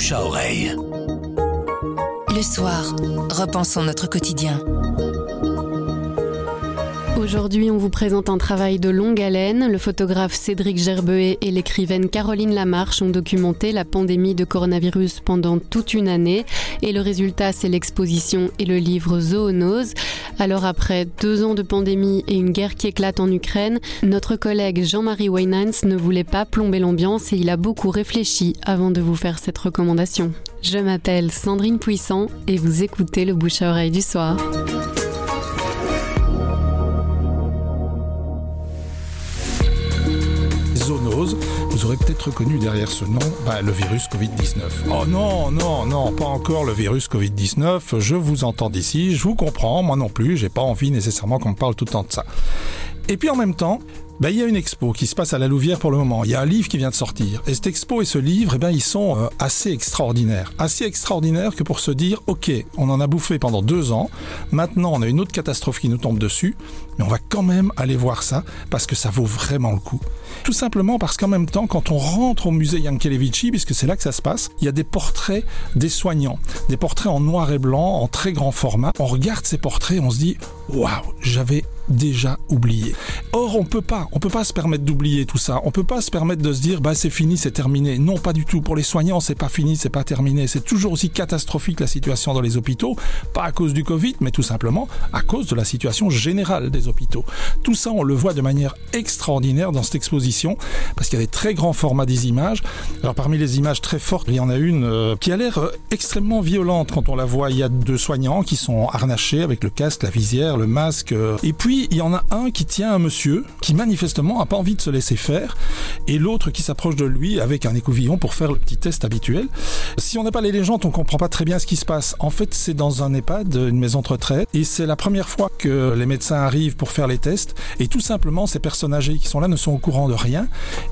bouche à oreille. Le soir, repensons notre quotidien. Aujourd'hui, on vous présente un travail de longue haleine. Le photographe Cédric Gerbeet et l'écrivaine Caroline Lamarche ont documenté la pandémie de coronavirus pendant toute une année. Et le résultat, c'est l'exposition et le livre Zoonose. Alors après deux ans de pandémie et une guerre qui éclate en Ukraine, notre collègue Jean-Marie Wainans ne voulait pas plomber l'ambiance et il a beaucoup réfléchi avant de vous faire cette recommandation. Je m'appelle Sandrine Puissant et vous écoutez le bouche à oreille du soir. Vous aurez peut-être reconnu derrière ce nom bah, le virus Covid-19. Oh non, non, non, pas encore le virus Covid-19, je vous entends d'ici, je vous comprends, moi non plus, j'ai pas envie nécessairement qu'on me parle tout le temps de ça. Et puis en même temps, ben, il y a une expo qui se passe à la Louvière pour le moment. Il y a un livre qui vient de sortir. Et cette expo et ce livre, eh ben, ils sont euh, assez extraordinaires. Assez extraordinaires que pour se dire, OK, on en a bouffé pendant deux ans. Maintenant, on a une autre catastrophe qui nous tombe dessus. Mais on va quand même aller voir ça parce que ça vaut vraiment le coup. Tout simplement parce qu'en même temps, quand on rentre au musée Yankelevitchi, puisque c'est là que ça se passe, il y a des portraits des soignants. Des portraits en noir et blanc, en très grand format. On regarde ces portraits, on se dit, waouh, j'avais déjà oublié. Or, on peut pas, on peut pas se permettre d'oublier tout ça. On peut pas se permettre de se dire, bah c'est fini, c'est terminé. Non, pas du tout. Pour les soignants, c'est pas fini, c'est pas terminé. C'est toujours aussi catastrophique la situation dans les hôpitaux, pas à cause du Covid, mais tout simplement à cause de la situation générale des hôpitaux. Tout ça, on le voit de manière extraordinaire dans cette exposition, parce qu'il y a des très grands formats des images. Alors, parmi les images très fortes, il y en a une euh, qui a l'air euh, extrêmement violente quand on la voit. Il y a deux soignants qui sont harnachés avec le casque, la visière, le masque, euh, et puis il y en a un qui tient un monsieur qui manifestement a pas envie de se laisser faire et l'autre qui s'approche de lui avec un écouvillon pour faire le petit test habituel. Si on n'a pas les légendes, on comprend pas très bien ce qui se passe. En fait, c'est dans un EHPAD, une maison de retraite et c'est la première fois que les médecins arrivent pour faire les tests et tout simplement ces personnes âgées qui sont là ne sont au courant de rien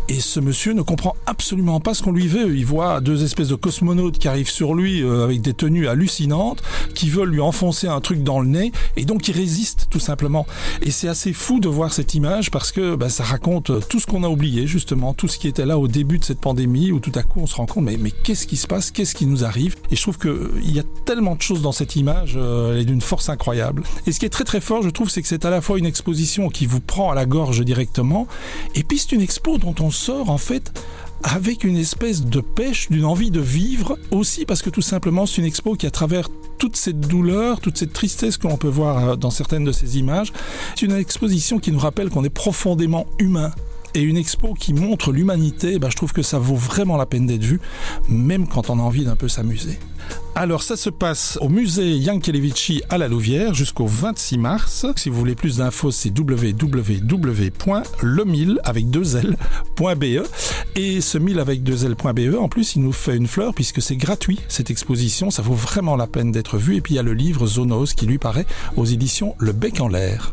et ce monsieur ne comprend absolument pas ce qu'on lui veut. Il voit deux espèces de cosmonautes qui arrivent sur lui euh, avec des tenues hallucinantes qui veulent lui enfoncer un truc dans le nez et donc il résiste tout simplement. Et c'est assez fou de voir cette image parce que bah, ça raconte tout ce qu'on a oublié, justement, tout ce qui était là au début de cette pandémie, où tout à coup on se rend compte, mais, mais qu'est-ce qui se passe, qu'est-ce qui nous arrive? Et je trouve qu'il y a tellement de choses dans cette image, euh, elle est d'une force incroyable. Et ce qui est très très fort, je trouve, c'est que c'est à la fois une exposition qui vous prend à la gorge directement, et puis c'est une expo dont on sort en fait avec une espèce de pêche, d'une envie de vivre, aussi parce que tout simplement c'est une expo qui à travers toute cette douleur, toute cette tristesse que l'on peut voir euh, dans certaines de ces images, c'est une exposition qui nous rappelle qu'on est profondément humain et une expo qui montre l'humanité, ben je trouve que ça vaut vraiment la peine d'être vu, même quand on a envie d'un peu s'amuser. Alors ça se passe au musée Yankelevitchi à la Louvière jusqu'au 26 mars. Si vous voulez plus d'infos, c'est www.lemil avec deux L.be et ce mille avec deux L.be en plus il nous fait une fleur puisque c'est gratuit cette exposition, ça vaut vraiment la peine d'être vu et puis il y a le livre Zoonose qui lui paraît aux éditions Le Bec en l'air.